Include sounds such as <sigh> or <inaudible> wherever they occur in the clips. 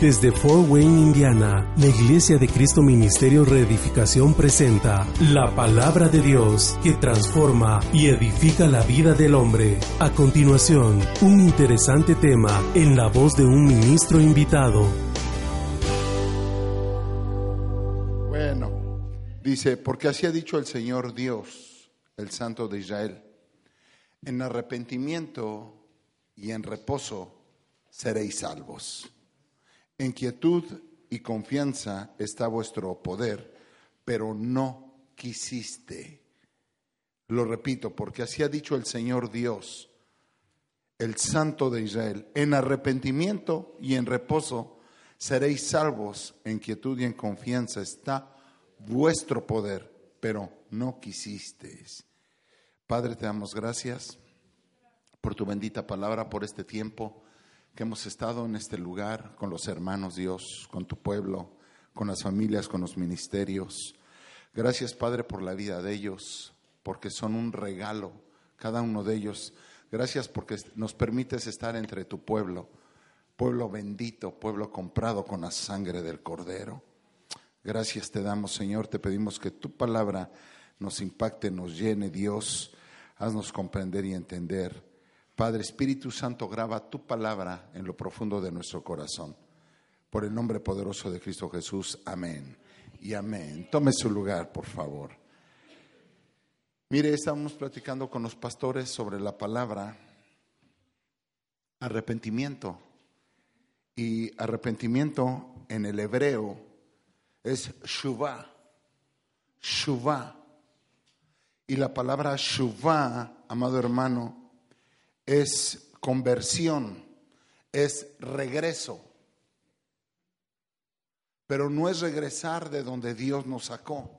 Desde Fort Wayne, Indiana, la Iglesia de Cristo Ministerio Reedificación presenta la palabra de Dios que transforma y edifica la vida del hombre. A continuación, un interesante tema en la voz de un ministro invitado. Bueno, dice, porque así ha dicho el Señor Dios, el Santo de Israel, en arrepentimiento y en reposo seréis salvos. En quietud y confianza está vuestro poder, pero no quisiste. Lo repito, porque así ha dicho el Señor Dios, el Santo de Israel. En arrepentimiento y en reposo seréis salvos. En quietud y en confianza está vuestro poder, pero no quisisteis. Padre, te damos gracias por tu bendita palabra, por este tiempo que hemos estado en este lugar con los hermanos Dios, con tu pueblo, con las familias, con los ministerios. Gracias Padre por la vida de ellos, porque son un regalo, cada uno de ellos. Gracias porque nos permites estar entre tu pueblo, pueblo bendito, pueblo comprado con la sangre del Cordero. Gracias te damos Señor, te pedimos que tu palabra nos impacte, nos llene Dios, haznos comprender y entender Padre Espíritu Santo, graba tu palabra en lo profundo de nuestro corazón. Por el nombre poderoso de Cristo Jesús, amén. Y amén. Tome su lugar, por favor. Mire, estamos platicando con los pastores sobre la palabra arrepentimiento. Y arrepentimiento en el hebreo es shuvah. Shuvah. Y la palabra shuvah, amado hermano, es conversión, es regreso. Pero no es regresar de donde Dios nos sacó.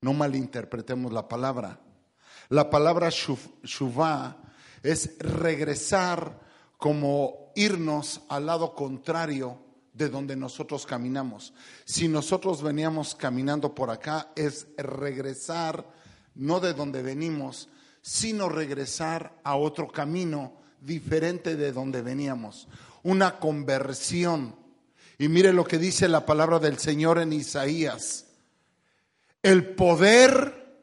No malinterpretemos la palabra. La palabra shuvah es regresar como irnos al lado contrario de donde nosotros caminamos. Si nosotros veníamos caminando por acá, es regresar no de donde venimos, sino regresar a otro camino diferente de donde veníamos. Una conversión. Y mire lo que dice la palabra del Señor en Isaías. El poder,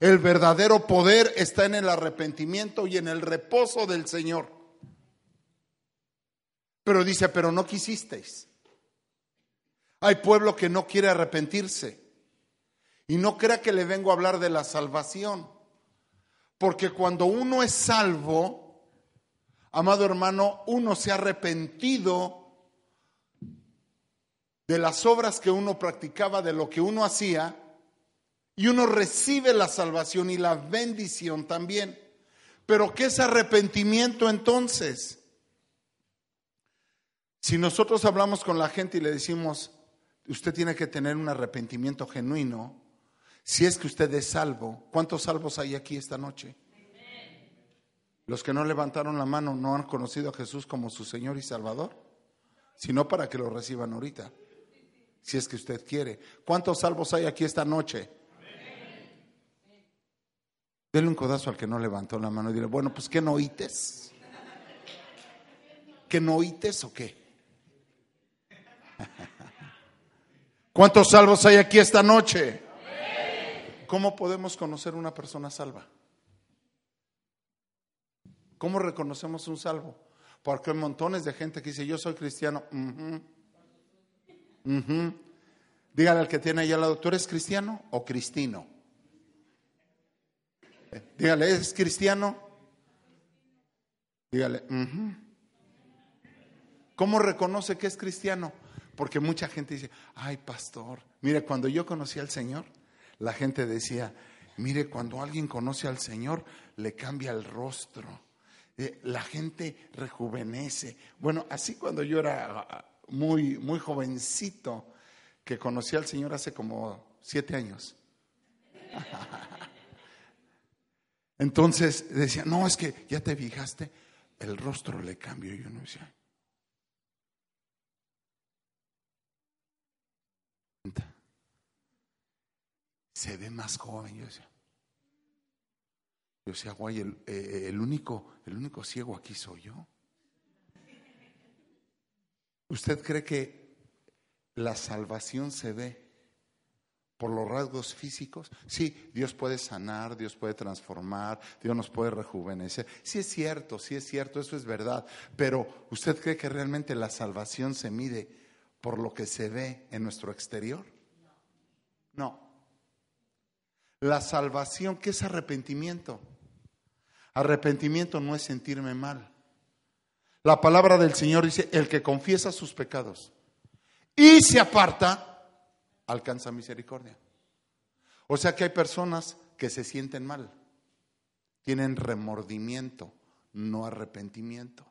el verdadero poder está en el arrepentimiento y en el reposo del Señor. Pero dice, pero no quisisteis. Hay pueblo que no quiere arrepentirse. Y no crea que le vengo a hablar de la salvación. Porque cuando uno es salvo, amado hermano, uno se ha arrepentido de las obras que uno practicaba, de lo que uno hacía, y uno recibe la salvación y la bendición también. Pero ¿qué es arrepentimiento entonces? Si nosotros hablamos con la gente y le decimos, usted tiene que tener un arrepentimiento genuino, si es que usted es salvo, ¿cuántos salvos hay aquí esta noche? Los que no levantaron la mano no han conocido a Jesús como su Señor y Salvador, sino para que lo reciban ahorita, si es que usted quiere. ¿Cuántos salvos hay aquí esta noche? Dele un codazo al que no levantó la mano y dile, bueno, pues ¿qué no oítes? ¿Qué no oítes o qué? <laughs> ¿Cuántos salvos hay aquí esta noche? ¿Cómo podemos conocer una persona salva? ¿Cómo reconocemos un salvo? Porque hay montones de gente que dice, yo soy cristiano. Dígale al que tiene ahí al lado, ¿tú eres cristiano o cristino? Eh, dígale, ¿es cristiano? Dígale, ¿cómo reconoce que es cristiano? Porque mucha gente dice, ay pastor, mire, cuando yo conocí al Señor, la gente decía, mire, cuando alguien conoce al Señor, le cambia el rostro, eh, la gente rejuvenece. Bueno, así cuando yo era ah, muy, muy jovencito, que conocí al Señor hace como siete años. <laughs> Entonces decía, no, es que ya te fijaste, el rostro le cambió. Y yo no decía, se ve más joven. Yo decía, yo decía, guay, el, eh, el, único, el único ciego aquí soy yo. ¿Usted cree que la salvación se ve por los rasgos físicos? Sí, Dios puede sanar, Dios puede transformar, Dios nos puede rejuvenecer. Sí es cierto, sí es cierto, eso es verdad. Pero ¿usted cree que realmente la salvación se mide por lo que se ve en nuestro exterior? No. La salvación, ¿qué es arrepentimiento? Arrepentimiento no es sentirme mal. La palabra del Señor dice, el que confiesa sus pecados y se aparta, alcanza misericordia. O sea que hay personas que se sienten mal, tienen remordimiento, no arrepentimiento.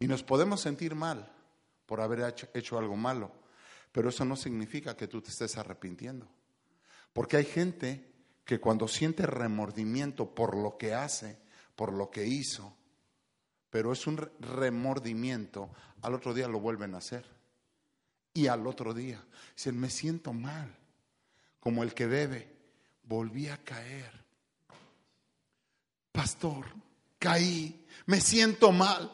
Y nos podemos sentir mal por haber hecho, algo malo, pero eso no significa que tú te estés arrepintiendo. Porque hay gente que cuando siente remordimiento por lo que hace, por lo que hizo, pero es un remordimiento, al otro día lo vuelven a hacer. Y al otro día dicen, me siento mal, como el que bebe, volví a caer. Pastor, caí, me siento mal.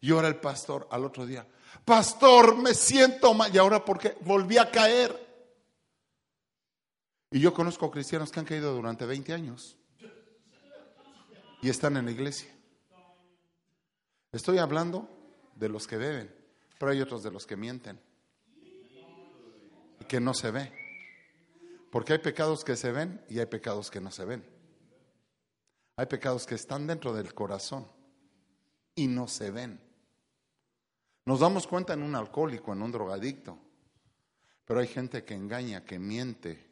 Y ahora el pastor al otro día, pastor, me siento mal. ¿Y ahora por qué? Volví a caer. Y yo conozco cristianos que han caído durante 20 años y están en la iglesia. Estoy hablando de los que beben, pero hay otros de los que mienten y que no se ve. Porque hay pecados que se ven y hay pecados que no se ven. Hay pecados que están dentro del corazón y no se ven. Nos damos cuenta en un alcohólico, en un drogadicto, pero hay gente que engaña, que miente,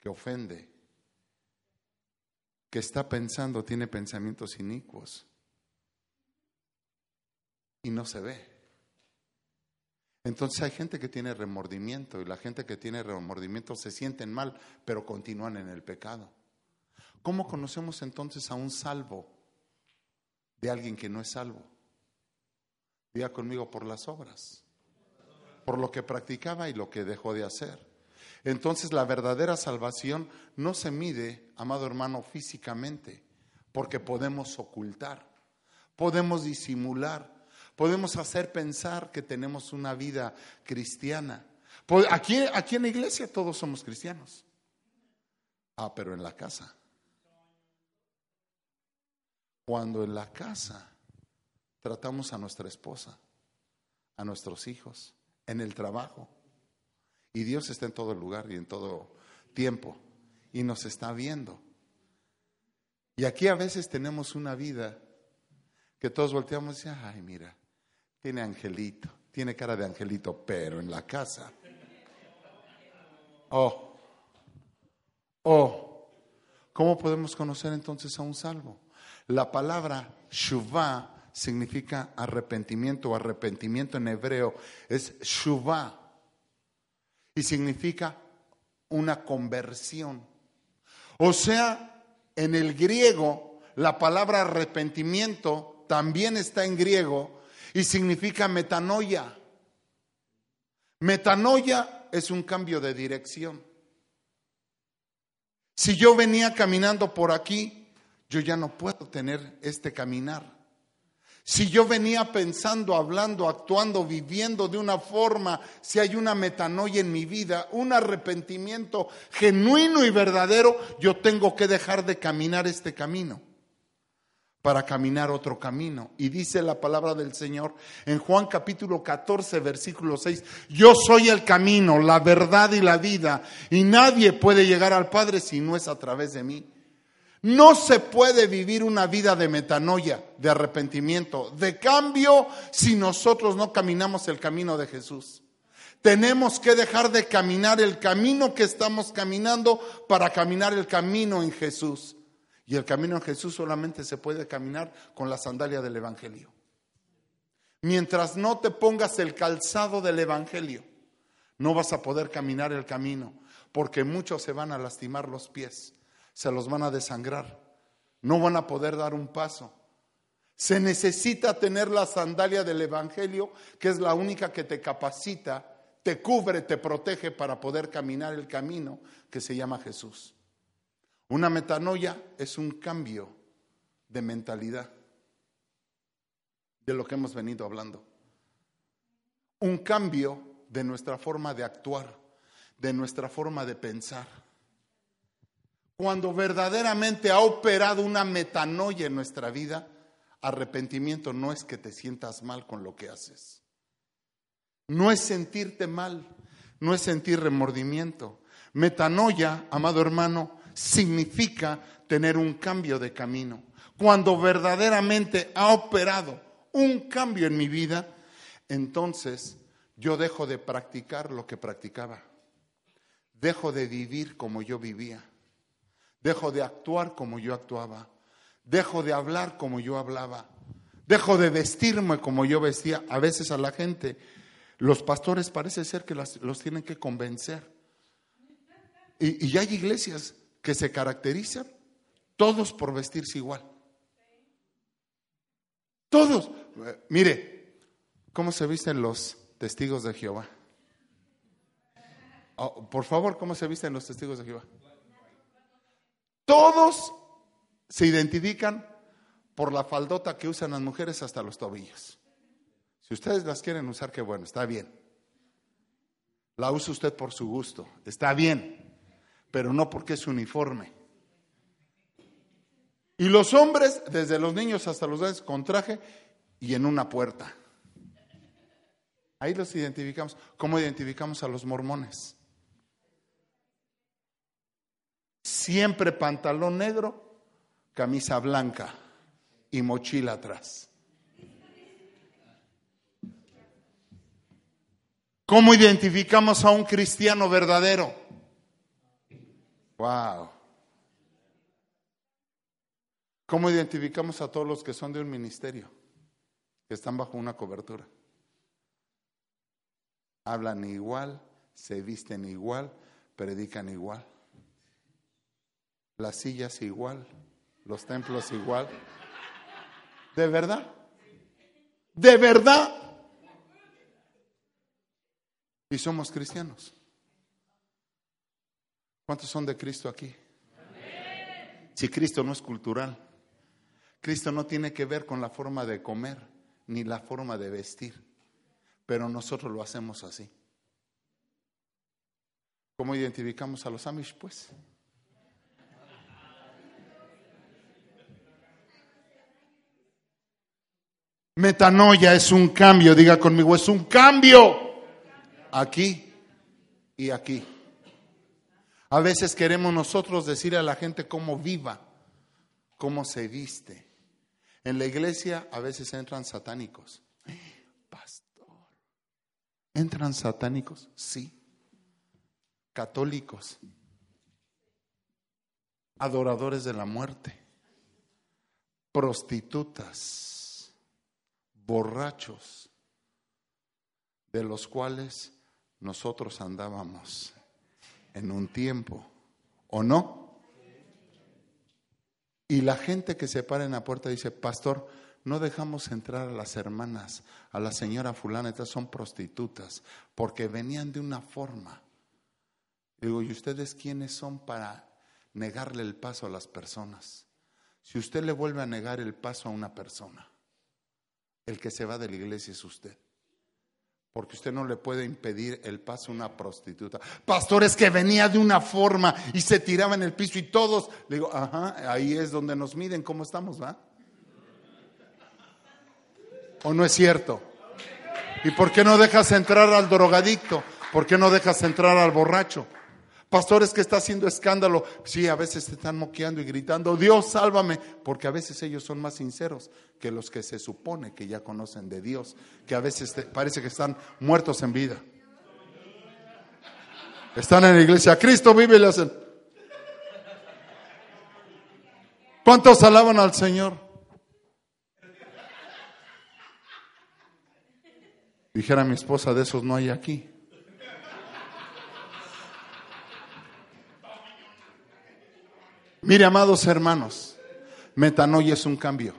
que ofende, que está pensando, tiene pensamientos inicuos y no se ve. Entonces hay gente que tiene remordimiento y la gente que tiene remordimiento se sienten mal, pero continúan en el pecado. ¿Cómo conocemos entonces a un salvo de alguien que no es salvo? Diga conmigo por las obras, por lo que practicaba y lo que dejó de hacer. Entonces la verdadera salvación no se mide, amado hermano, físicamente, porque podemos ocultar, podemos disimular, podemos hacer pensar que tenemos una vida cristiana. Aquí, aquí en la iglesia todos somos cristianos. Ah, pero en la casa. Cuando en la casa tratamos a nuestra esposa, a nuestros hijos, en el trabajo, y Dios está en todo lugar y en todo tiempo y nos está viendo. Y aquí a veces tenemos una vida que todos volteamos y ay, mira, tiene angelito, tiene cara de angelito, pero en la casa. Oh, oh, ¿cómo podemos conocer entonces a un salvo? La palabra shuvah significa arrepentimiento, arrepentimiento en hebreo es shuvah y significa una conversión. O sea, en el griego, la palabra arrepentimiento también está en griego y significa metanoia. Metanoia es un cambio de dirección. Si yo venía caminando por aquí, yo ya no puedo tener este caminar. Si yo venía pensando, hablando, actuando, viviendo de una forma, si hay una metanoia en mi vida, un arrepentimiento genuino y verdadero, yo tengo que dejar de caminar este camino para caminar otro camino. Y dice la palabra del Señor en Juan capítulo 14, versículo 6, yo soy el camino, la verdad y la vida, y nadie puede llegar al Padre si no es a través de mí. No se puede vivir una vida de metanoia, de arrepentimiento, de cambio, si nosotros no caminamos el camino de Jesús. Tenemos que dejar de caminar el camino que estamos caminando para caminar el camino en Jesús. Y el camino en Jesús solamente se puede caminar con la sandalia del Evangelio. Mientras no te pongas el calzado del Evangelio, no vas a poder caminar el camino, porque muchos se van a lastimar los pies, se los van a desangrar, no van a poder dar un paso. Se necesita tener la sandalia del Evangelio, que es la única que te capacita, te cubre, te protege para poder caminar el camino que se llama Jesús. Una metanoia es un cambio de mentalidad de lo que hemos venido hablando. Un cambio de nuestra forma de actuar, de nuestra forma de pensar. Cuando verdaderamente ha operado una metanoia en nuestra vida, arrepentimiento no es que te sientas mal con lo que haces. No es sentirte mal, no es sentir remordimiento. Metanoia, amado hermano, significa tener un cambio de camino. Cuando verdaderamente ha operado un cambio en mi vida, entonces yo dejo de practicar lo que practicaba. Dejo de vivir como yo vivía. Dejo de actuar como yo actuaba. Dejo de hablar como yo hablaba. Dejo de vestirme como yo vestía. A veces a la gente, los pastores parece ser que los tienen que convencer. Y, y hay iglesias que se caracterizan todos por vestirse igual. Todos. Mire, ¿cómo se visten los testigos de Jehová? Oh, por favor, ¿cómo se visten los testigos de Jehová? Todos se identifican por la faldota que usan las mujeres hasta los tobillos. Si ustedes las quieren usar, qué bueno, está bien. La usa usted por su gusto, está bien, pero no porque es uniforme. Y los hombres, desde los niños hasta los grandes, con traje y en una puerta. Ahí los identificamos. ¿Cómo identificamos a los mormones? Siempre pantalón negro, camisa blanca y mochila atrás. ¿Cómo identificamos a un cristiano verdadero? Wow. ¿Cómo identificamos a todos los que son de un ministerio? Que están bajo una cobertura. Hablan igual, se visten igual, predican igual. Las sillas igual, los templos igual. ¿De verdad? ¿De verdad? Y somos cristianos. ¿Cuántos son de Cristo aquí? Si Cristo no es cultural. Cristo no tiene que ver con la forma de comer ni la forma de vestir, pero nosotros lo hacemos así. ¿Cómo identificamos a los Amish, pues? Metanoia es un cambio, diga conmigo, es un cambio aquí y aquí. A veces queremos nosotros decir a la gente cómo viva, cómo se viste. En la iglesia a veces entran satánicos. Pastor, ¿entran satánicos? Sí. Católicos. Adoradores de la muerte. Prostitutas. Borrachos. De los cuales nosotros andábamos en un tiempo. ¿O no? Y la gente que se para en la puerta dice, pastor, no dejamos entrar a las hermanas, a la señora fulana, estas son prostitutas, porque venían de una forma. Digo, ¿y ustedes quiénes son para negarle el paso a las personas? Si usted le vuelve a negar el paso a una persona, el que se va de la iglesia es usted porque usted no le puede impedir el paso a una prostituta. Pastores que venía de una forma y se tiraba en el piso y todos, le digo, ajá, ahí es donde nos miden cómo estamos, ¿va? ¿O no es cierto? ¿Y por qué no dejas entrar al drogadicto? ¿Por qué no dejas entrar al borracho? Pastores que está haciendo escándalo, sí, a veces te están moqueando y gritando, Dios sálvame, porque a veces ellos son más sinceros que los que se supone que ya conocen de Dios, que a veces parece que están muertos en vida. Están en la iglesia, Cristo vive y le hacen. ¿Cuántos alaban al Señor? Dijera mi esposa, de esos no hay aquí. Mire, amados hermanos, metanoia es un cambio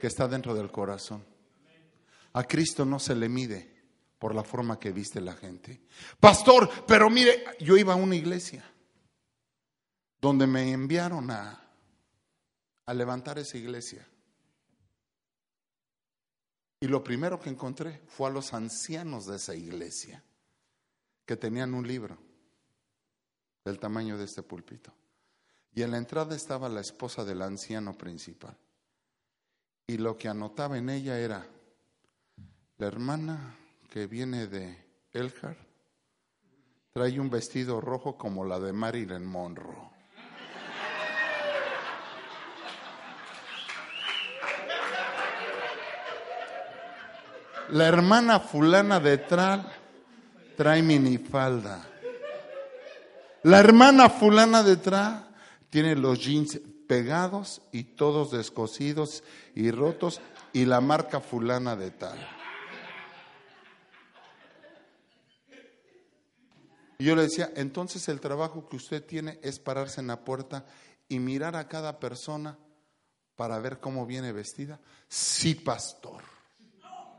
que está dentro del corazón. A Cristo no se le mide por la forma que viste la gente. Pastor, pero mire, yo iba a una iglesia donde me enviaron a, a levantar esa iglesia. Y lo primero que encontré fue a los ancianos de esa iglesia, que tenían un libro del tamaño de este púlpito. Y en la entrada estaba la esposa del anciano principal. Y lo que anotaba en ella era, la hermana que viene de Eljar trae un vestido rojo como la de Marilyn Monroe. La hermana fulana detrás trae minifalda. La hermana fulana detrás tiene los jeans pegados y todos descosidos y rotos y la marca fulana de tal. Y yo le decía, entonces el trabajo que usted tiene es pararse en la puerta y mirar a cada persona para ver cómo viene vestida. Sí, pastor,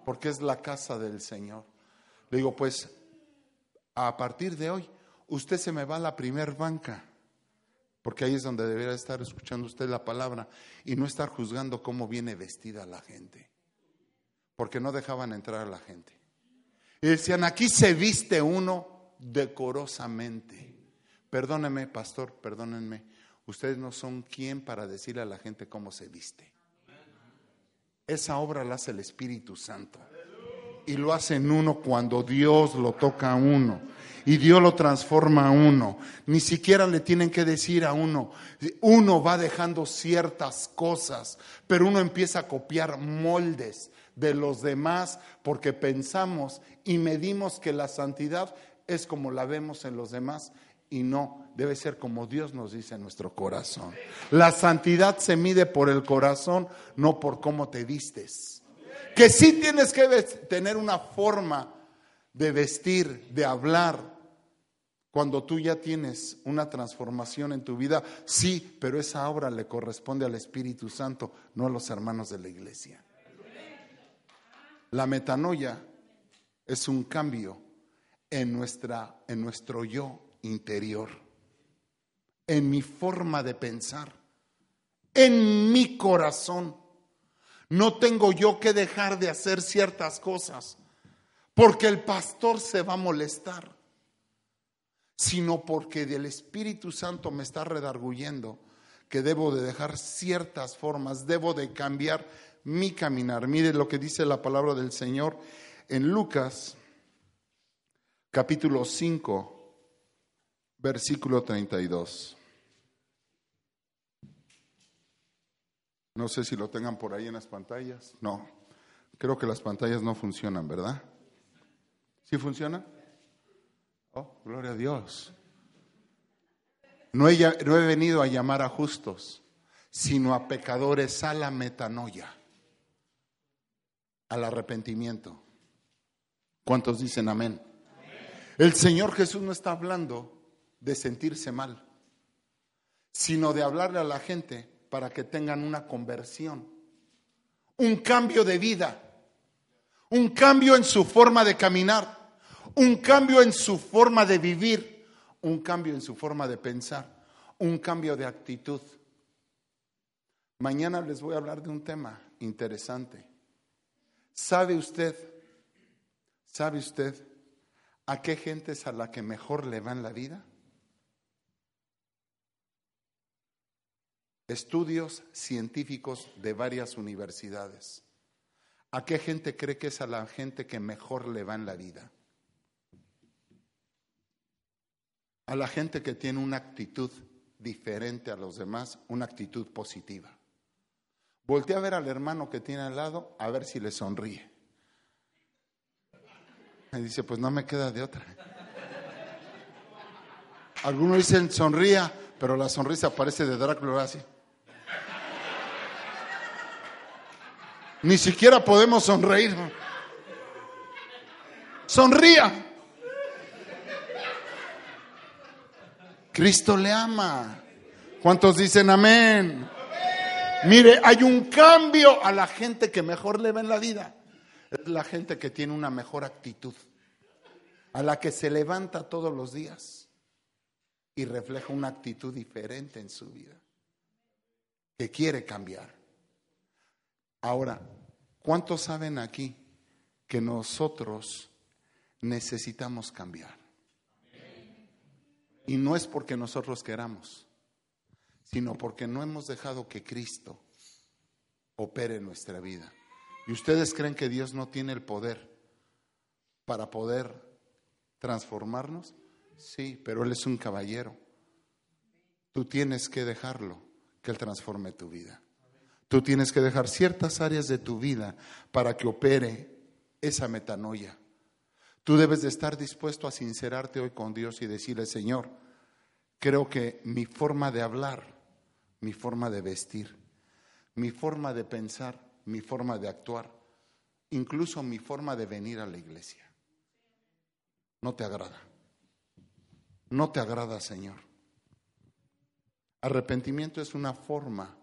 porque es la casa del Señor. Le digo, pues a partir de hoy, usted se me va a la primer banca porque ahí es donde debería estar escuchando usted la palabra y no estar juzgando cómo viene vestida la gente, porque no dejaban entrar a la gente. Y decían, aquí se viste uno decorosamente. Perdóneme, pastor, perdónenme, ustedes no son quien para decirle a la gente cómo se viste. Esa obra la hace el Espíritu Santo. Y lo hace en uno cuando Dios lo toca a uno y Dios lo transforma a uno. Ni siquiera le tienen que decir a uno. Uno va dejando ciertas cosas, pero uno empieza a copiar moldes de los demás porque pensamos y medimos que la santidad es como la vemos en los demás y no, debe ser como Dios nos dice en nuestro corazón. La santidad se mide por el corazón, no por cómo te vistes. Que sí tienes que tener una forma de vestir, de hablar, cuando tú ya tienes una transformación en tu vida, sí, pero esa obra le corresponde al Espíritu Santo, no a los hermanos de la iglesia. La metanoia es un cambio en, nuestra, en nuestro yo interior, en mi forma de pensar, en mi corazón. No tengo yo que dejar de hacer ciertas cosas porque el pastor se va a molestar sino porque del Espíritu Santo me está redarguyendo que debo de dejar ciertas formas, debo de cambiar mi caminar. Mire lo que dice la palabra del Señor en Lucas capítulo 5, versículo 32. No sé si lo tengan por ahí en las pantallas. No, creo que las pantallas no funcionan, ¿verdad? ¿Sí funciona? Oh, gloria a Dios. No he, no he venido a llamar a justos, sino a pecadores a la metanoia, al arrepentimiento. ¿Cuántos dicen amén? El Señor Jesús no está hablando de sentirse mal, sino de hablarle a la gente para que tengan una conversión, un cambio de vida, un cambio en su forma de caminar un cambio en su forma de vivir, un cambio en su forma de pensar, un cambio de actitud. Mañana les voy a hablar de un tema interesante. ¿Sabe usted, sabe usted a qué gente es a la que mejor le va en la vida? Estudios científicos de varias universidades. ¿A qué gente cree que es a la gente que mejor le va en la vida? a la gente que tiene una actitud diferente a los demás, una actitud positiva. Voltea a ver al hermano que tiene al lado a ver si le sonríe. Me dice, pues no me queda de otra. Algunos dicen sonría, pero la sonrisa parece de Drácula así. Ni siquiera podemos sonreír. Sonría. Cristo le ama. ¿Cuántos dicen amén? Mire, hay un cambio a la gente que mejor le va en la vida. Es la gente que tiene una mejor actitud. A la que se levanta todos los días y refleja una actitud diferente en su vida. Que quiere cambiar. Ahora, ¿cuántos saben aquí que nosotros necesitamos cambiar? Y no es porque nosotros queramos, sino porque no hemos dejado que Cristo opere en nuestra vida. ¿Y ustedes creen que Dios no tiene el poder para poder transformarnos? Sí, pero Él es un caballero. Tú tienes que dejarlo, que Él transforme tu vida. Tú tienes que dejar ciertas áreas de tu vida para que opere esa metanoia. Tú debes de estar dispuesto a sincerarte hoy con Dios y decirle, Señor, creo que mi forma de hablar, mi forma de vestir, mi forma de pensar, mi forma de actuar, incluso mi forma de venir a la iglesia, no te agrada. No te agrada, Señor. Arrepentimiento es una forma,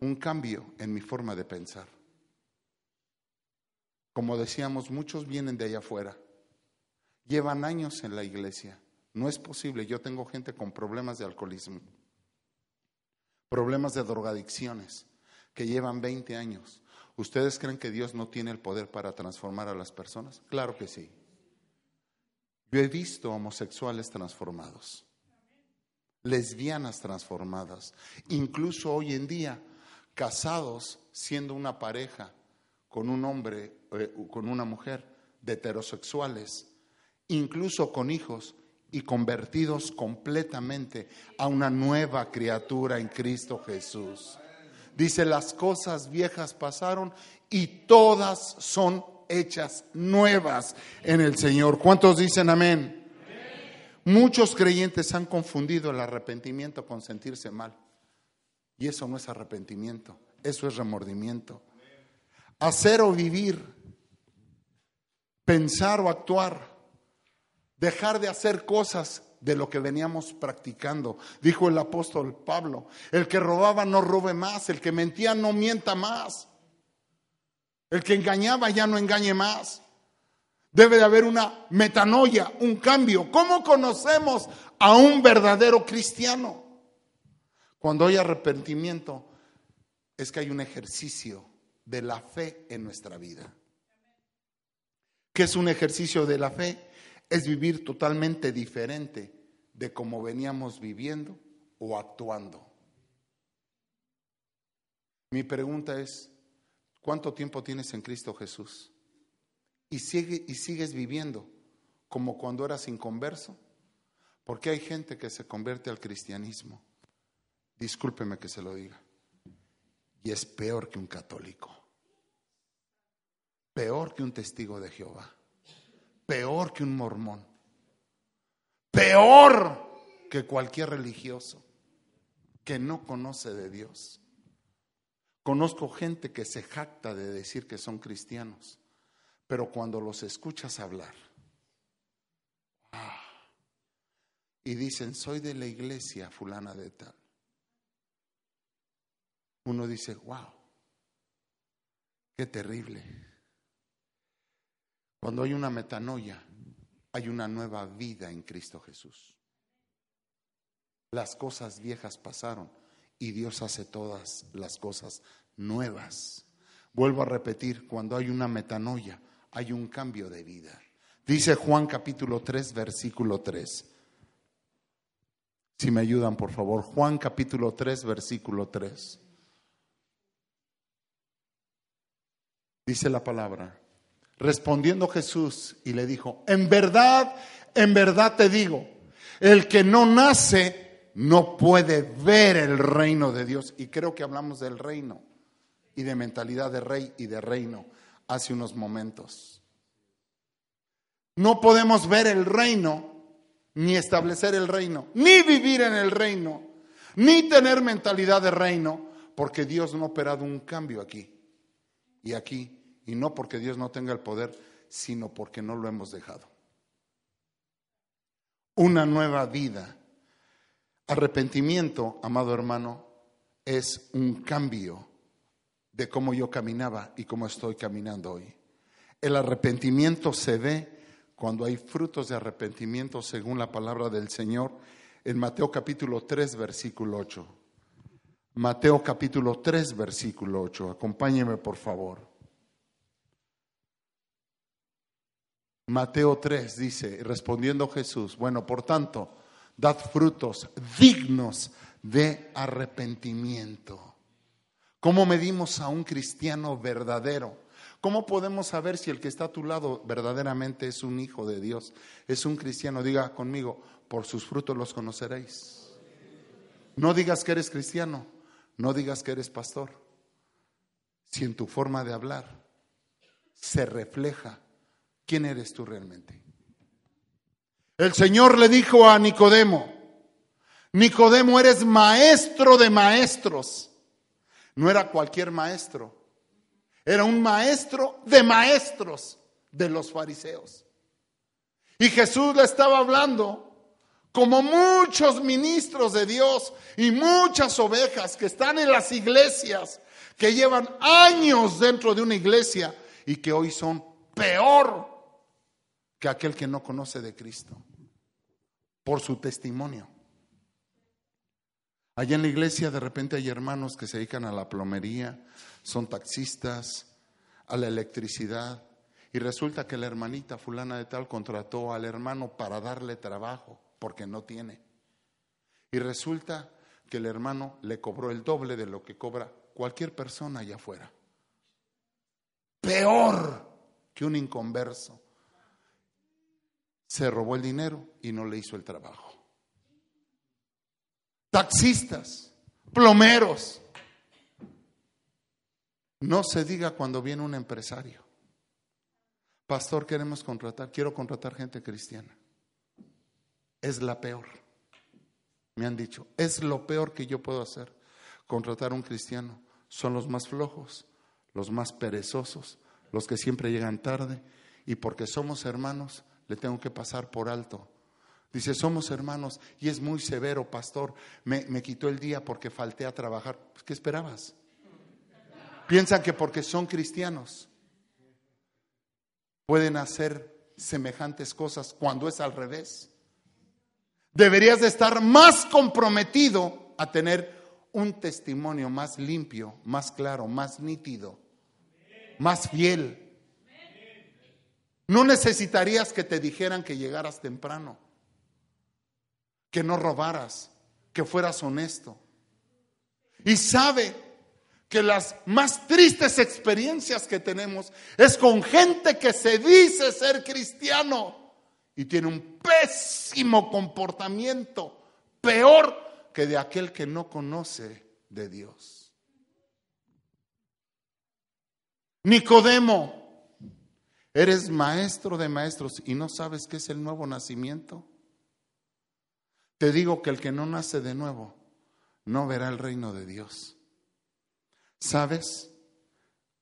un cambio en mi forma de pensar. Como decíamos, muchos vienen de allá afuera, llevan años en la iglesia. No es posible, yo tengo gente con problemas de alcoholismo, problemas de drogadicciones, que llevan 20 años. ¿Ustedes creen que Dios no tiene el poder para transformar a las personas? Claro que sí. Yo he visto homosexuales transformados, lesbianas transformadas, incluso hoy en día casados siendo una pareja con un hombre, eh, con una mujer, de heterosexuales, incluso con hijos y convertidos completamente a una nueva criatura en Cristo Jesús. Dice, las cosas viejas pasaron y todas son hechas nuevas en el Señor. ¿Cuántos dicen amén? Muchos creyentes han confundido el arrepentimiento con sentirse mal. Y eso no es arrepentimiento, eso es remordimiento. Hacer o vivir, pensar o actuar, dejar de hacer cosas de lo que veníamos practicando. Dijo el apóstol Pablo, el que robaba no robe más, el que mentía no mienta más, el que engañaba ya no engañe más. Debe de haber una metanoia, un cambio. ¿Cómo conocemos a un verdadero cristiano? Cuando hay arrepentimiento, es que hay un ejercicio de la fe en nuestra vida. ¿Qué es un ejercicio de la fe? es vivir totalmente diferente de como veníamos viviendo o actuando. Mi pregunta es, ¿cuánto tiempo tienes en Cristo Jesús? ¿Y, sigue, y sigues viviendo como cuando eras inconverso? Porque hay gente que se convierte al cristianismo. Discúlpeme que se lo diga. Y es peor que un católico. Peor que un testigo de Jehová peor que un mormón, peor que cualquier religioso que no conoce de Dios. Conozco gente que se jacta de decir que son cristianos, pero cuando los escuchas hablar ah, y dicen, soy de la iglesia fulana de tal, uno dice, wow, qué terrible. Cuando hay una metanoia, hay una nueva vida en Cristo Jesús. Las cosas viejas pasaron y Dios hace todas las cosas nuevas. Vuelvo a repetir, cuando hay una metanoia, hay un cambio de vida. Dice Juan capítulo 3, versículo 3. Si me ayudan, por favor. Juan capítulo 3, versículo 3. Dice la palabra. Respondiendo Jesús y le dijo, en verdad, en verdad te digo, el que no nace no puede ver el reino de Dios. Y creo que hablamos del reino y de mentalidad de rey y de reino hace unos momentos. No podemos ver el reino, ni establecer el reino, ni vivir en el reino, ni tener mentalidad de reino, porque Dios no ha operado un cambio aquí. y aquí, y no porque Dios no tenga el poder, sino porque no lo hemos dejado. Una nueva vida. Arrepentimiento, amado hermano, es un cambio de cómo yo caminaba y cómo estoy caminando hoy. El arrepentimiento se ve cuando hay frutos de arrepentimiento según la palabra del Señor en Mateo capítulo 3, versículo 8. Mateo capítulo 3, versículo 8. Acompáñeme, por favor. Mateo 3 dice, respondiendo Jesús, bueno, por tanto, dad frutos dignos de arrepentimiento. ¿Cómo medimos a un cristiano verdadero? ¿Cómo podemos saber si el que está a tu lado verdaderamente es un hijo de Dios, es un cristiano? Diga conmigo, por sus frutos los conoceréis. No digas que eres cristiano, no digas que eres pastor. Si en tu forma de hablar se refleja quién eres tú realmente. El Señor le dijo a Nicodemo, Nicodemo eres maestro de maestros. No era cualquier maestro, era un maestro de maestros de los fariseos. Y Jesús le estaba hablando como muchos ministros de Dios y muchas ovejas que están en las iglesias, que llevan años dentro de una iglesia y que hoy son peor que aquel que no conoce de Cristo por su testimonio. Allá en la iglesia de repente hay hermanos que se dedican a la plomería, son taxistas, a la electricidad, y resulta que la hermanita fulana de tal contrató al hermano para darle trabajo porque no tiene. Y resulta que el hermano le cobró el doble de lo que cobra cualquier persona allá afuera. Peor que un inconverso. Se robó el dinero y no le hizo el trabajo. Taxistas, plomeros. No se diga cuando viene un empresario. Pastor, queremos contratar, quiero contratar gente cristiana es la peor. Me han dicho, es lo peor que yo puedo hacer. Contratar a un cristiano. Son los más flojos, los más perezosos, los que siempre llegan tarde. Y porque somos hermanos, le tengo que pasar por alto. Dice, somos hermanos y es muy severo, pastor. Me, quitó el día porque falté a trabajar. Pues, ¿Qué esperabas? Piensan que porque son cristianos pueden hacer semejantes cosas cuando es al revés deberías de estar más comprometido a tener un testimonio más limpio, más claro, más nítido, más fiel. No necesitarías que te dijeran que llegaras temprano, que no robaras, que fueras honesto. Y sabe que las más tristes experiencias que tenemos es con gente que se dice ser cristiano y tiene un pésimo comportamiento, peor que de aquel que no conoce de Dios. Nicodemo, eres maestro de maestros y no sabes qué es el nuevo nacimiento. Te digo que el que no nace de nuevo no verá el reino de Dios. ¿Sabes?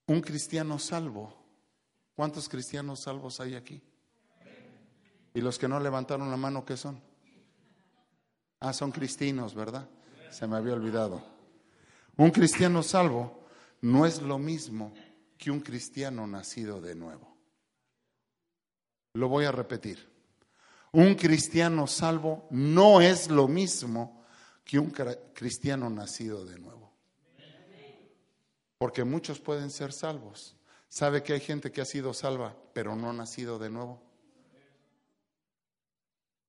Un cristiano salvo. ¿Cuántos cristianos salvos hay aquí? ¿Y los que no levantaron la mano qué son? Ah, son cristinos, ¿verdad? Se me había olvidado. Un cristiano salvo no es lo mismo que un cristiano nacido de nuevo. Lo voy a repetir. Un cristiano salvo no es lo mismo que un cristiano nacido de nuevo. Porque muchos pueden ser salvos. ¿Sabe que hay gente que ha sido salva, pero no ha nacido de nuevo?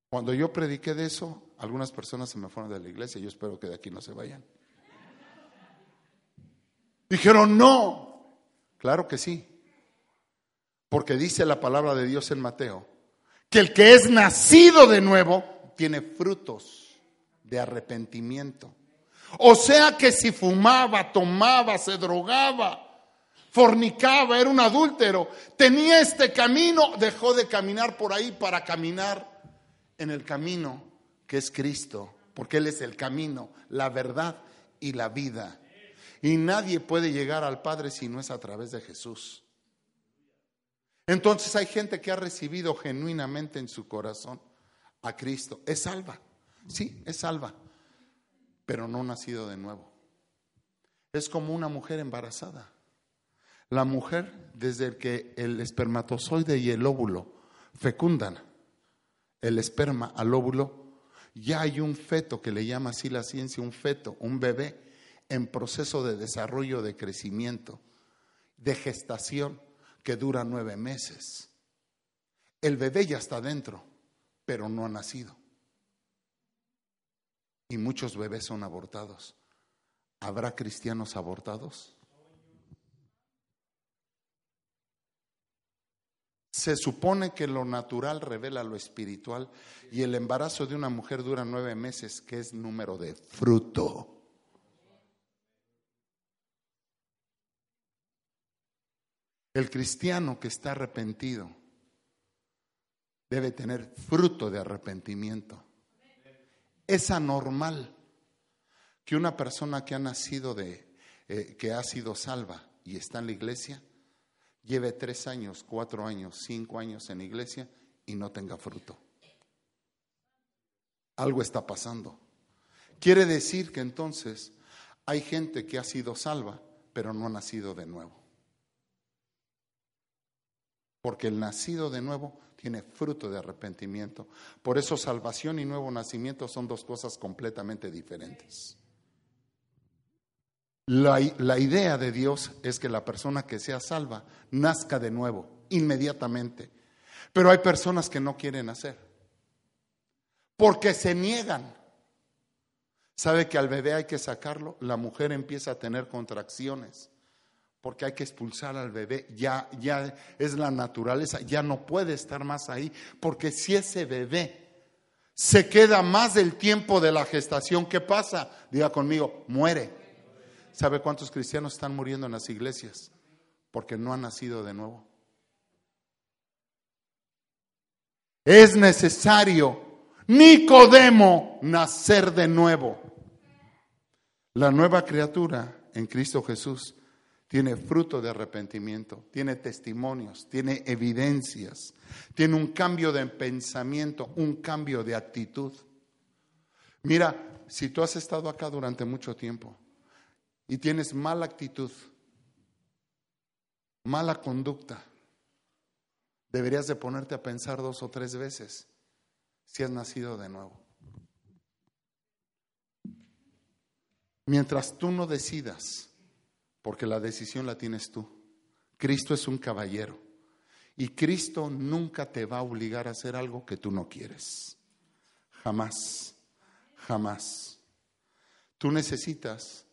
Cuando yo prediqué de eso, algunas personas se me fueron de la iglesia, yo espero que de aquí no se vayan. Dijeron, no, claro que sí, porque dice la palabra de Dios en Mateo, que el que es nacido de nuevo tiene frutos de arrepentimiento. O sea que si fumaba, tomaba, se drogaba, fornicaba, era un adúltero, tenía este camino, dejó de caminar por ahí para caminar en el camino que es Cristo, porque Él es el camino, la verdad y la vida. Y nadie puede llegar al Padre si no es a través de Jesús. Entonces hay gente que ha recibido genuinamente en su corazón a Cristo. Es salva, sí, es salva, pero no nacido de nuevo. Es como una mujer embarazada. La mujer, desde que el espermatozoide y el óvulo fecundan el esperma al óvulo, ya hay un feto que le llama así la ciencia, un feto, un bebé en proceso de desarrollo, de crecimiento, de gestación que dura nueve meses. El bebé ya está dentro, pero no ha nacido. Y muchos bebés son abortados. ¿Habrá cristianos abortados? Se supone que lo natural revela lo espiritual y el embarazo de una mujer dura nueve meses, que es número de fruto. El cristiano que está arrepentido debe tener fruto de arrepentimiento. Es anormal que una persona que ha nacido de, eh, que ha sido salva y está en la iglesia, lleve tres años, cuatro años, cinco años en la iglesia y no tenga fruto. Algo está pasando. Quiere decir que entonces hay gente que ha sido salva, pero no ha nacido de nuevo porque el nacido de nuevo tiene fruto de arrepentimiento. Por eso salvación y nuevo nacimiento son dos cosas completamente diferentes. La, la, idea de Dios es que la persona que sea salva nazca de nuevo, inmediatamente. Pero hay personas que no quieren hacer, porque se niegan. ¿Sabe que al bebé hay que sacarlo? La mujer empieza a tener contracciones porque hay que expulsar al bebé, ya, ya es la naturaleza, ya no puede estar más ahí, porque si ese bebé se queda más del tiempo de la gestación, ¿qué pasa? Diga conmigo, muere. ¿Sabe cuántos cristianos están muriendo en las iglesias? Porque no han nacido de nuevo. Es necesario, Nicodemo, nacer de nuevo. La nueva criatura en Cristo Jesús tiene fruto de arrepentimiento, tiene testimonios, tiene evidencias, tiene un cambio de pensamiento, un cambio de actitud. Mira, si tú has estado acá durante mucho tiempo y tienes mala actitud, mala conducta, deberías de ponerte a pensar dos o tres veces si has nacido de nuevo. Mientras tú no decidas porque la decisión la tienes tú. Cristo es un caballero y Cristo nunca te va a obligar a hacer algo que tú no quieres. Jamás, jamás. Tú necesitas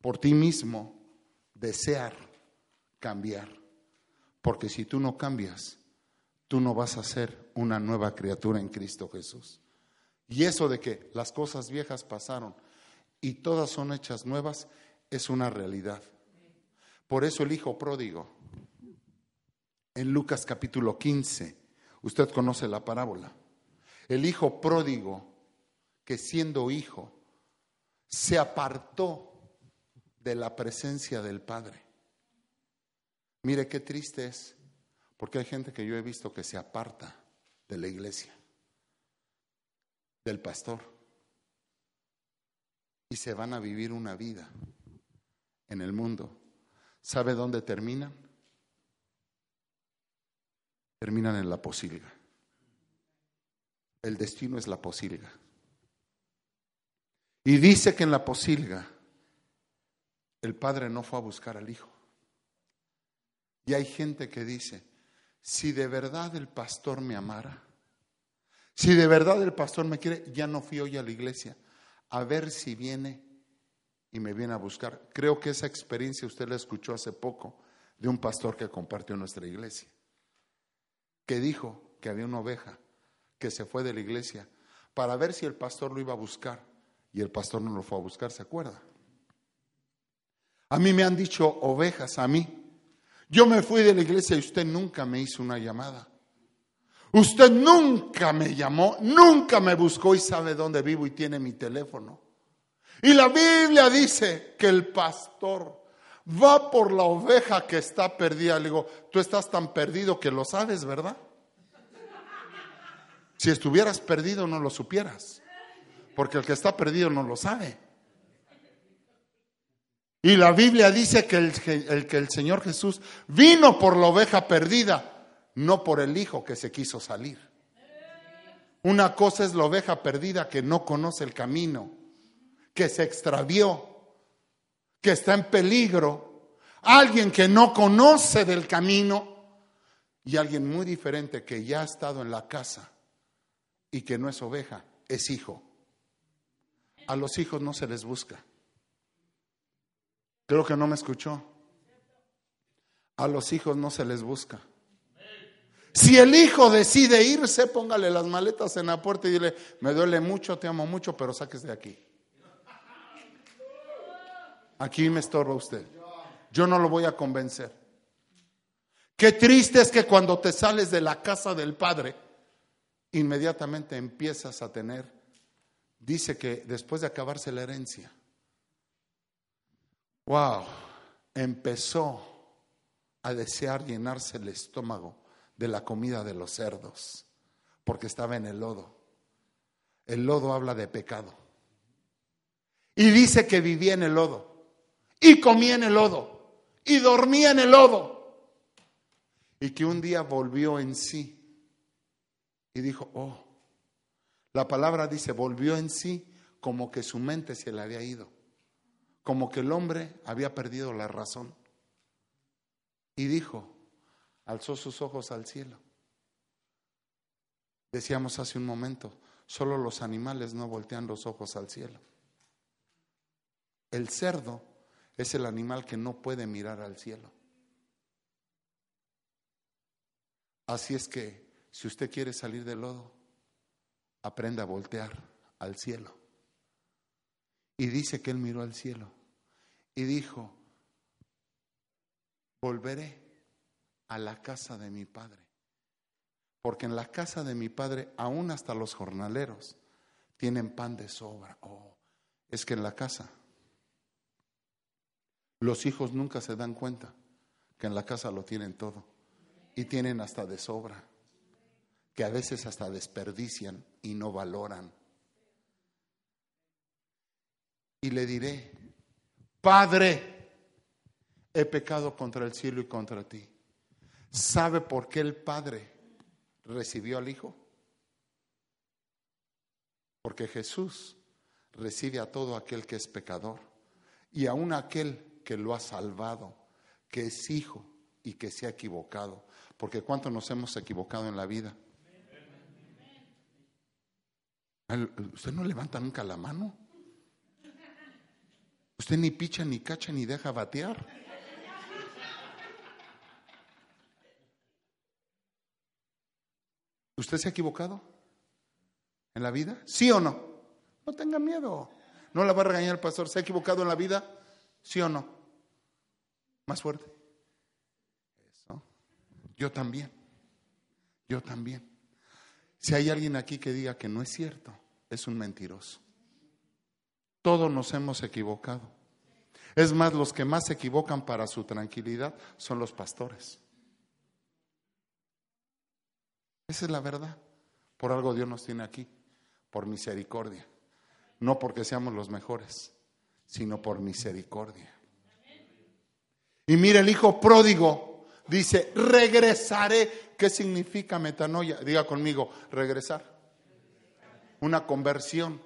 por ti mismo desear cambiar, porque si tú no cambias, tú no vas a ser una nueva criatura en Cristo Jesús. Y eso de que las cosas viejas pasaron y todas son hechas nuevas es una realidad. Por eso el hijo pródigo, en Lucas capítulo 15, usted conoce la parábola, el hijo pródigo que siendo hijo se apartó de la presencia del Padre. Mire qué triste es, porque hay gente que yo he visto que se aparta de la iglesia, del pastor, y se van a vivir una vida en el mundo ¿Sabe dónde terminan? Terminan en la posilga. El destino es la posilga. Y dice que en la posilga el padre no fue a buscar al hijo. Y hay gente que dice, si de verdad el pastor me amara, si de verdad el pastor me quiere, ya no fui hoy a la iglesia, a ver si viene y me viene a buscar. Creo que esa experiencia usted la escuchó hace poco de un pastor que compartió nuestra iglesia, que dijo que había una oveja que se fue de la iglesia para ver si el pastor lo iba a buscar y el pastor no lo fue a buscar, ¿se acuerda? A mí me han dicho ovejas, a mí. Yo me fui de la iglesia y usted nunca me hizo una llamada. Usted nunca me llamó, nunca me buscó y sabe dónde vivo y tiene mi teléfono. Y la Biblia dice que el pastor va por la oveja que está perdida. Le digo, tú estás tan perdido que lo sabes, ¿verdad? Si estuvieras perdido no lo supieras, porque el que está perdido no lo sabe. Y la Biblia dice que el, el, que el Señor Jesús vino por la oveja perdida, no por el hijo que se quiso salir. Una cosa es la oveja perdida que no conoce el camino, que se extravió, que está en peligro, alguien que no conoce del camino y alguien muy diferente que ya ha estado en la casa y que no es oveja, es hijo. A los hijos no se les busca. Creo que no me escuchó. A los hijos no se les busca. Si el hijo decide irse, póngale las maletas en la puerta y dile, me duele mucho, te amo mucho, pero saques de aquí. Aquí me estorba usted. Yo no lo voy a convencer. Qué triste es que cuando te sales de la casa del Padre, inmediatamente empiezas a tener, dice que después de acabarse la herencia, wow, empezó a desear llenarse el estómago de la comida de los cerdos, porque estaba en el lodo. El lodo habla de pecado. Y dice que vivía en el lodo, y comía en el lodo, y dormía en el lodo, y que un día volvió en sí y dijo, oh, la palabra dice, volvió en sí como que su mente se le había ido, como que el hombre había perdido la razón. Y dijo, alzó sus ojos al cielo. Decíamos hace un momento, solo los animales no voltean los ojos al cielo. El cerdo es el animal que no puede mirar al cielo. Así es que si usted quiere salir del lodo, aprenda a voltear al cielo. Y dice que él miró al cielo y dijo, volveré a la casa de mi padre. Porque en la casa de mi padre, aún hasta los jornaleros, tienen pan de sobra. Oh, es que en la casa los hijos nunca se dan cuenta que en la casa lo tienen todo y tienen hasta de sobra que a veces hasta desperdician y no valoran. Y le diré, Padre, he pecado contra el cielo y contra ti. ¿Sabe por qué el Padre recibió al Hijo? Porque Jesús recibe a todo aquel que es pecador y aún aquel que lo ha salvado, que es hijo y que se ha equivocado. Porque ¿cuánto nos hemos equivocado en la vida? ¿Usted no levanta nunca la mano? ¿Usted ni picha, ni cacha, ni deja batear? ¿Usted se ha equivocado en la vida? ¿Sí o no? No tenga miedo. No la va a regañar el pastor. ¿Se ha equivocado en la vida? ¿Sí o no? Más fuerte. Eso. Yo también. Yo también. Si hay alguien aquí que diga que no es cierto, es un mentiroso. Todos nos hemos equivocado. Es más, los que más se equivocan para su tranquilidad son los pastores. Esa es la verdad. Por algo Dios nos tiene aquí, por misericordia. No porque seamos los mejores, sino por misericordia. Y mire, el hijo pródigo dice, regresaré ¿Qué significa metanoia? Diga conmigo, regresar. Una conversión.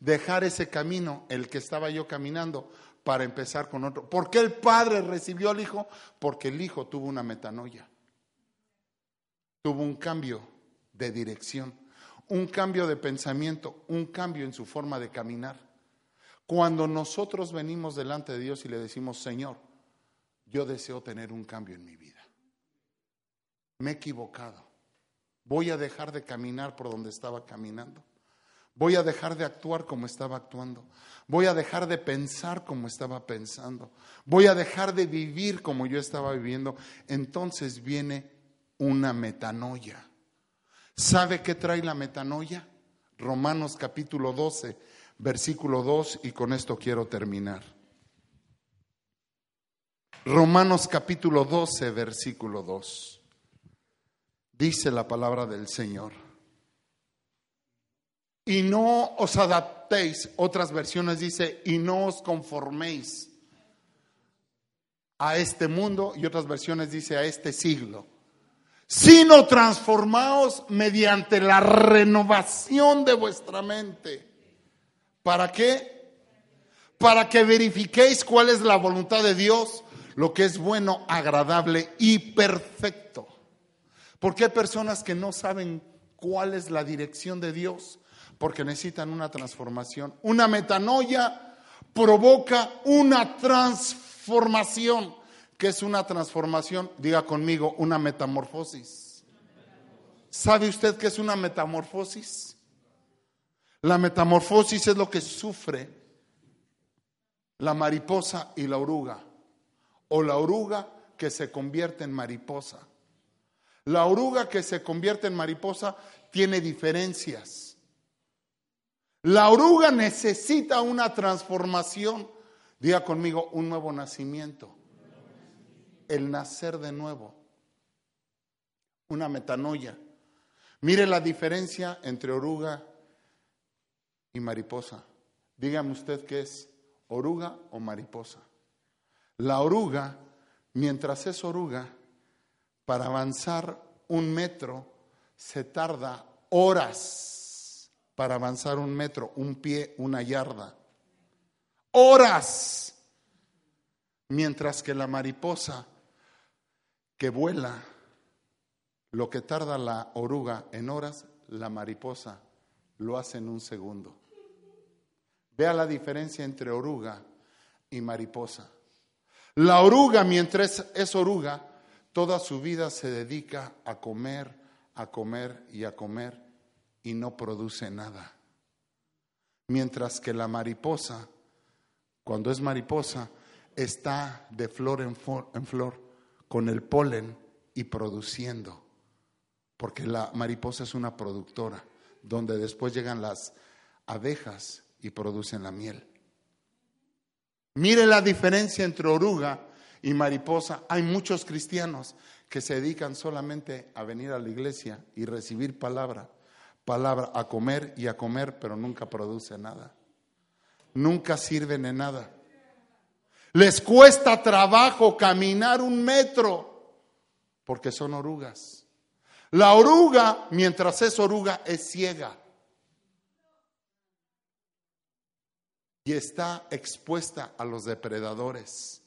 Dejar ese camino, el que estaba yo caminando, para empezar con otro. ¿Por qué el padre recibió al hijo? Porque el hijo tuvo una metanoia. Tuvo un cambio de dirección, un cambio de pensamiento, un cambio en su forma de caminar. Cuando nosotros venimos delante de Dios y le decimos, Señor, yo deseo tener un cambio en mi vida me he equivocado. Voy a dejar de caminar por donde estaba caminando. Voy a dejar de actuar como estaba actuando. Voy a dejar de pensar como estaba pensando. Voy a dejar de vivir como yo estaba viviendo. Entonces viene una metanoia. ¿Sabe qué trae la metanoia? Romanos capítulo 12, versículo 2, y con esto quiero terminar. Romanos capítulo 12, versículo 2. Dice la palabra del Señor. Y no os adaptéis, otras versiones dice, y no os conforméis a este mundo, y otras versiones dice a este siglo, sino transformaos mediante la renovación de vuestra mente. ¿Para qué? Para que verifiquéis cuál es la voluntad de Dios, lo que es bueno, agradable y perfecto. Porque hay personas que no saben cuál es la dirección de Dios, porque necesitan una transformación. Una metanoia provoca una transformación. ¿Qué es una transformación? Diga conmigo, una metamorfosis. ¿Sabe usted qué es una metamorfosis? La metamorfosis es lo que sufre la mariposa y la oruga, o la oruga que se convierte en mariposa. La oruga que se convierte en mariposa tiene diferencias. La oruga necesita una transformación. Diga conmigo, un nuevo nacimiento. El nacer de nuevo. Una metanoia. Mire la diferencia entre oruga y mariposa. Dígame usted qué es, oruga o mariposa. La oruga, mientras es oruga, para avanzar un metro se tarda horas para avanzar un metro, un pie, una yarda. Horas. Mientras que la mariposa que vuela, lo que tarda la oruga en horas, la mariposa lo hace en un segundo. Vea la diferencia entre oruga y mariposa. La oruga, mientras es oruga, toda su vida se dedica a comer, a comer y a comer y no produce nada. Mientras que la mariposa, cuando es mariposa, está de flor en flor, en flor con el polen y produciendo. Porque la mariposa es una productora, donde después llegan las abejas y producen la miel. Mire la diferencia entre oruga y mariposa. Hay muchos cristianos que se dedican solamente a venir a la iglesia y recibir palabra, palabra, a comer y a comer, pero nunca produce nada. Nunca sirven en nada. Les cuesta trabajo caminar un metro porque son orugas. La oruga, mientras es oruga, es ciega. Y está expuesta a los depredadores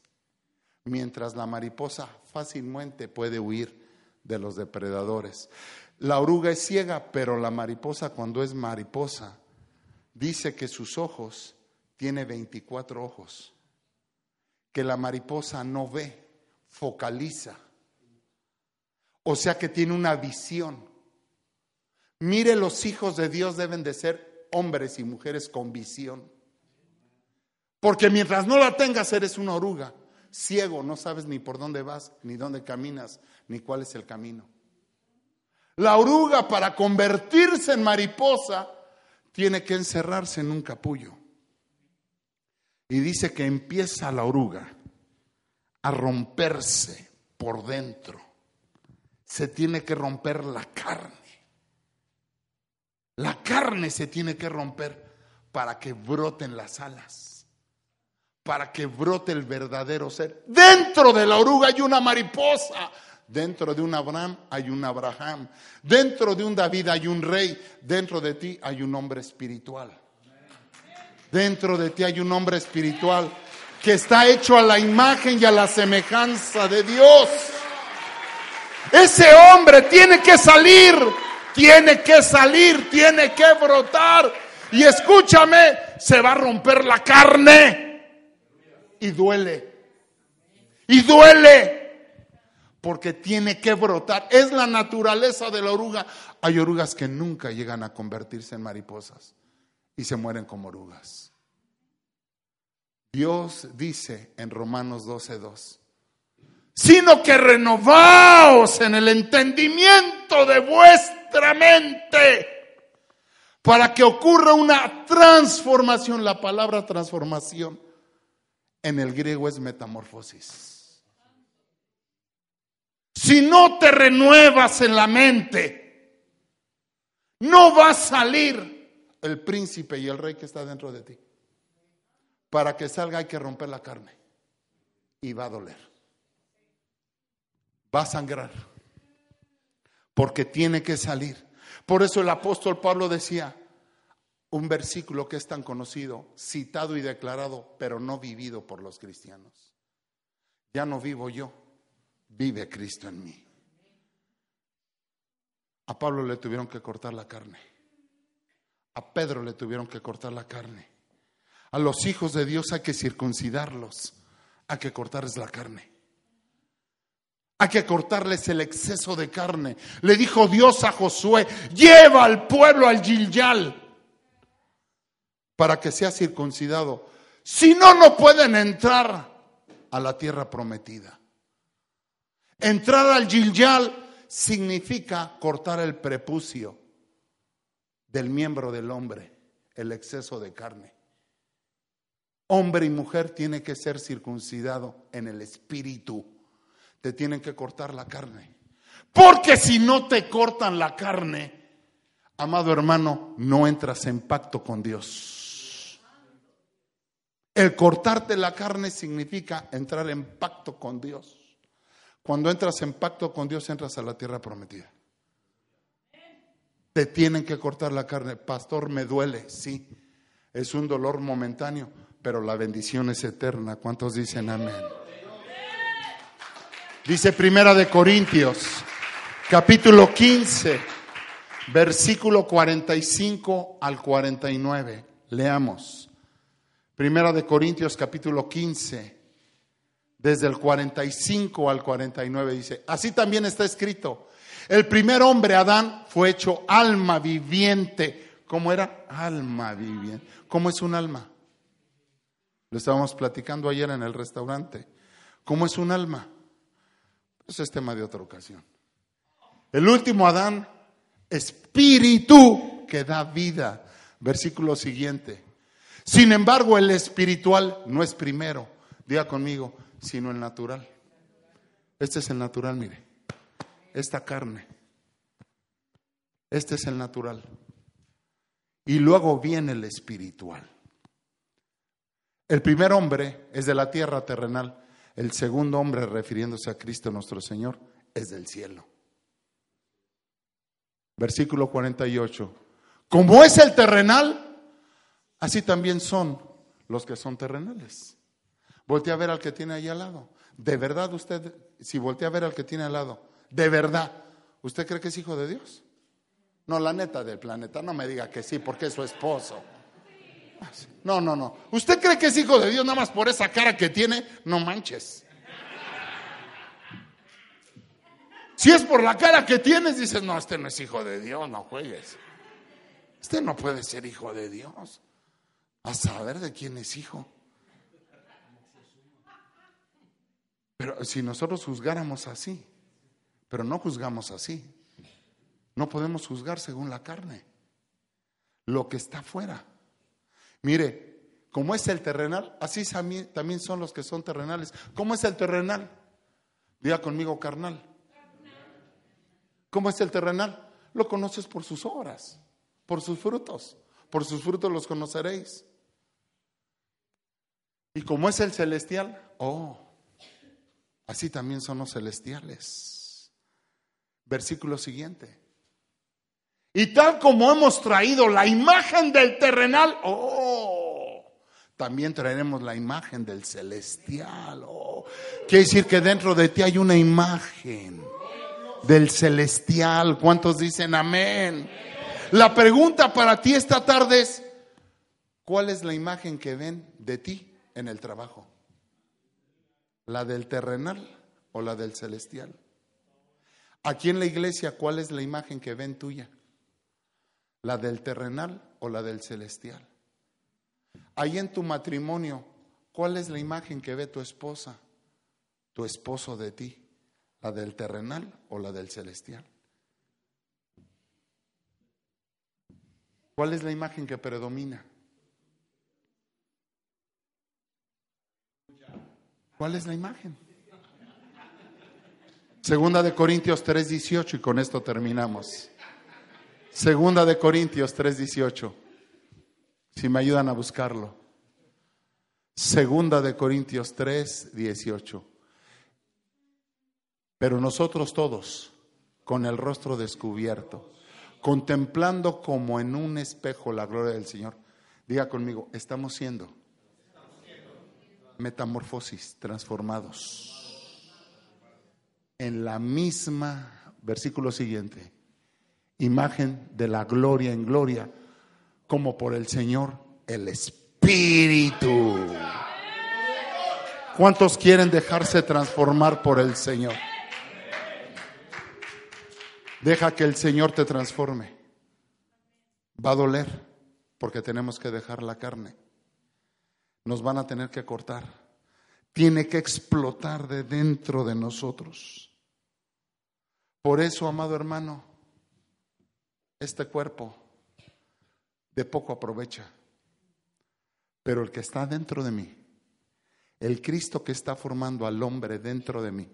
mientras la mariposa fácilmente puede huir de los depredadores. La oruga es ciega, pero la mariposa cuando es mariposa dice que sus ojos tiene 24 ojos, que la mariposa no ve, focaliza. O sea que tiene una visión. Mire, los hijos de Dios deben de ser hombres y mujeres con visión. Porque mientras no la tengas, eres una oruga ciego, no sabes ni por dónde vas, ni dónde caminas, ni cuál es el camino. La oruga para convertirse en mariposa tiene que encerrarse en un capullo. Y dice que empieza la oruga a romperse por dentro. Se tiene que romper la carne. La carne se tiene que romper para que broten las alas para que brote el verdadero ser. Dentro de la oruga hay una mariposa. Dentro de un Abraham hay un Abraham. Dentro de un David hay un rey. Dentro de ti hay un hombre espiritual. Dentro de ti hay un hombre espiritual que está hecho a la imagen y a la semejanza de Dios. Ese hombre tiene que salir, tiene que salir, tiene que brotar. Y escúchame, se va a romper la carne y duele. Y duele. Porque tiene que brotar. Es la naturaleza de la oruga. Hay orugas que nunca llegan a convertirse en mariposas y se mueren como orugas. Dios dice en Romanos 12:2, sino que renovaos en el entendimiento de vuestra mente para que ocurra una transformación. La palabra transformación en el griego es metamorfosis. Si no te renuevas en la mente, no va a salir el príncipe y el rey que está dentro de ti. Para que salga hay que romper la carne y va a doler. Va a sangrar. Porque tiene que salir. Por eso el apóstol Pablo decía un versículo que es tan conocido, citado y declarado, pero no vivido por los cristianos. Ya no vivo yo, vive Cristo en mí. A Pablo le tuvieron que cortar la carne. A Pedro le tuvieron que cortar la carne. A los hijos de Dios hay que circuncidarlos, hay que cortarles la carne. Hay que cortarles el exceso de carne. Le dijo Dios a Josué, lleva al pueblo al Gilgal para que sea circuncidado. Si no, no pueden entrar a la tierra prometida. Entrar al Gilgal significa cortar el prepucio del miembro del hombre, el exceso de carne. Hombre y mujer tiene que ser circuncidado en el espíritu te tienen que cortar la carne. Porque si no te cortan la carne, amado hermano, no entras en pacto con Dios. El cortarte la carne significa entrar en pacto con Dios. Cuando entras en pacto con Dios, entras a la tierra prometida. Te tienen que cortar la carne. Pastor, me duele, sí. Es un dolor momentáneo, pero la bendición es eterna. ¿Cuántos dicen amén? Dice Primera de Corintios, capítulo 15, versículo 45 al 49. Leamos. Primera de Corintios, capítulo 15, desde el 45 al 49 dice, así también está escrito, el primer hombre, Adán, fue hecho alma viviente. ¿Cómo era? Alma viviente. ¿Cómo es un alma? Lo estábamos platicando ayer en el restaurante. ¿Cómo es un alma? Ese es tema de otra ocasión. El último Adán, espíritu que da vida. Versículo siguiente. Sin embargo, el espiritual no es primero, diga conmigo, sino el natural. Este es el natural, mire. Esta carne. Este es el natural. Y luego viene el espiritual. El primer hombre es de la tierra terrenal el segundo hombre, refiriéndose a Cristo nuestro Señor, es del cielo. Versículo 48. Como es el terrenal, así también son los que son terrenales. Voltea a ver al que tiene ahí al lado. De verdad usted, si voltea a ver al que tiene al lado, de verdad, ¿usted cree que es hijo de Dios? No, la neta del planeta, no me diga que sí, porque es su esposo. No, no, no. ¿Usted cree que es hijo de Dios nada más por esa cara que tiene? No manches. Si es por la cara que tienes, dices, no, este no es hijo de Dios, no juegues. Este no puede ser hijo de Dios. A saber de quién es hijo. Pero si nosotros juzgáramos así, pero no juzgamos así, no podemos juzgar según la carne. Lo que está afuera. Mire, como es el terrenal, así también son los que son terrenales. ¿Cómo es el terrenal? Diga conmigo, carnal. ¿Cómo es el terrenal? Lo conoces por sus obras, por sus frutos. Por sus frutos los conoceréis. Y como es el celestial, oh, así también son los celestiales. Versículo siguiente. Y tal como hemos traído la imagen del terrenal, oh, también traeremos la imagen del celestial. Oh. Quiere decir que dentro de ti hay una imagen del celestial. ¿Cuántos dicen amén? La pregunta para ti esta tarde es, ¿cuál es la imagen que ven de ti en el trabajo? ¿La del terrenal o la del celestial? Aquí en la iglesia, ¿cuál es la imagen que ven tuya? ¿La del terrenal o la del celestial? Ahí en tu matrimonio, ¿cuál es la imagen que ve tu esposa, tu esposo de ti? ¿La del terrenal o la del celestial? ¿Cuál es la imagen que predomina? ¿Cuál es la imagen? Segunda de Corintios 3:18 y con esto terminamos. Segunda de Corintios 3:18. Si me ayudan a buscarlo. Segunda de Corintios 3:18. Pero nosotros todos, con el rostro descubierto, contemplando como en un espejo la gloria del Señor, diga conmigo, estamos siendo metamorfosis, transformados. En la misma, versículo siguiente, imagen de la gloria en gloria, como por el Señor el Espíritu. ¿Cuántos quieren dejarse transformar por el Señor? Deja que el Señor te transforme. Va a doler porque tenemos que dejar la carne nos van a tener que cortar. Tiene que explotar de dentro de nosotros. Por eso, amado hermano, este cuerpo de poco aprovecha. Pero el que está dentro de mí, el Cristo que está formando al hombre dentro de mí,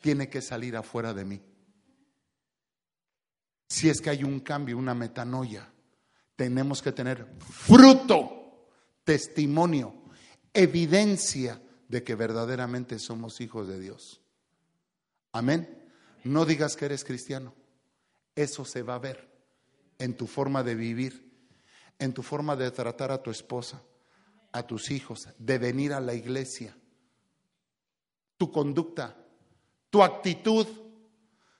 tiene que salir afuera de mí. Si es que hay un cambio, una metanoia, tenemos que tener fruto testimonio, evidencia de que verdaderamente somos hijos de Dios. Amén. No digas que eres cristiano. Eso se va a ver en tu forma de vivir, en tu forma de tratar a tu esposa, a tus hijos, de venir a la iglesia. Tu conducta, tu actitud.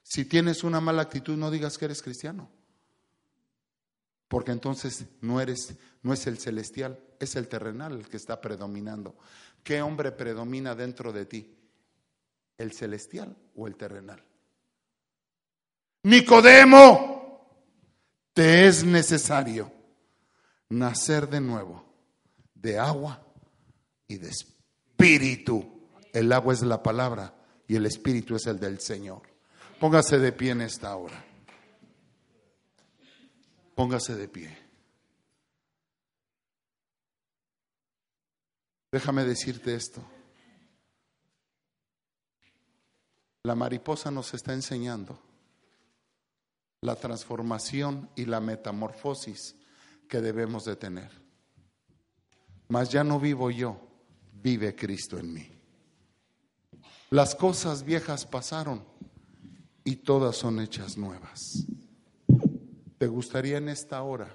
Si tienes una mala actitud, no digas que eres cristiano porque entonces no eres, no es el celestial, es el terrenal el que está predominando. ¿Qué hombre predomina dentro de ti? ¿El celestial o el terrenal? Nicodemo, te es necesario nacer de nuevo de agua y de espíritu. El agua es la palabra y el espíritu es el del Señor. Póngase de pie en esta hora. Póngase de pie. Déjame decirte esto. La mariposa nos está enseñando la transformación y la metamorfosis que debemos de tener. Mas ya no vivo yo, vive Cristo en mí. Las cosas viejas pasaron y todas son hechas nuevas. ¿Te gustaría en esta hora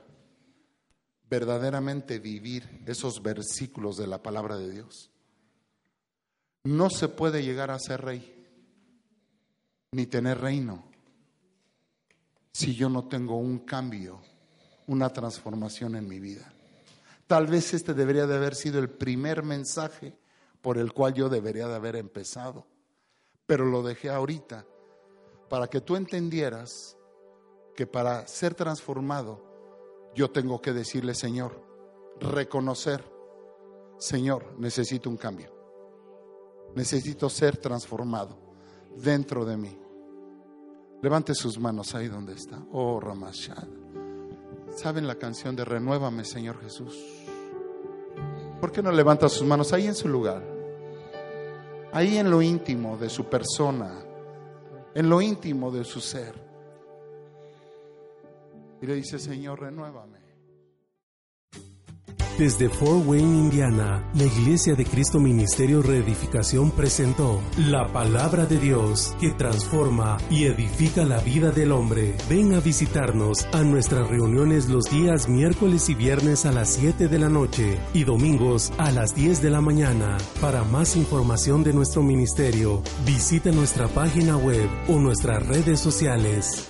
verdaderamente vivir esos versículos de la palabra de Dios? No se puede llegar a ser rey ni tener reino si yo no tengo un cambio, una transformación en mi vida. Tal vez este debería de haber sido el primer mensaje por el cual yo debería de haber empezado, pero lo dejé ahorita para que tú entendieras que para ser transformado yo tengo que decirle, Señor, reconocer, Señor, necesito un cambio. Necesito ser transformado dentro de mí. Levante sus manos ahí donde está. Oh, Ramashad. ¿Saben la canción de Renuévame, Señor Jesús? ¿Por qué no levanta sus manos ahí en su lugar? Ahí en lo íntimo de su persona, en lo íntimo de su ser. Y le dice, Señor, renuévame. Desde Fort Wayne, Indiana, la Iglesia de Cristo Ministerio Reedificación presentó la palabra de Dios que transforma y edifica la vida del hombre. Ven a visitarnos a nuestras reuniones los días miércoles y viernes a las 7 de la noche y domingos a las 10 de la mañana. Para más información de nuestro ministerio, visita nuestra página web o nuestras redes sociales.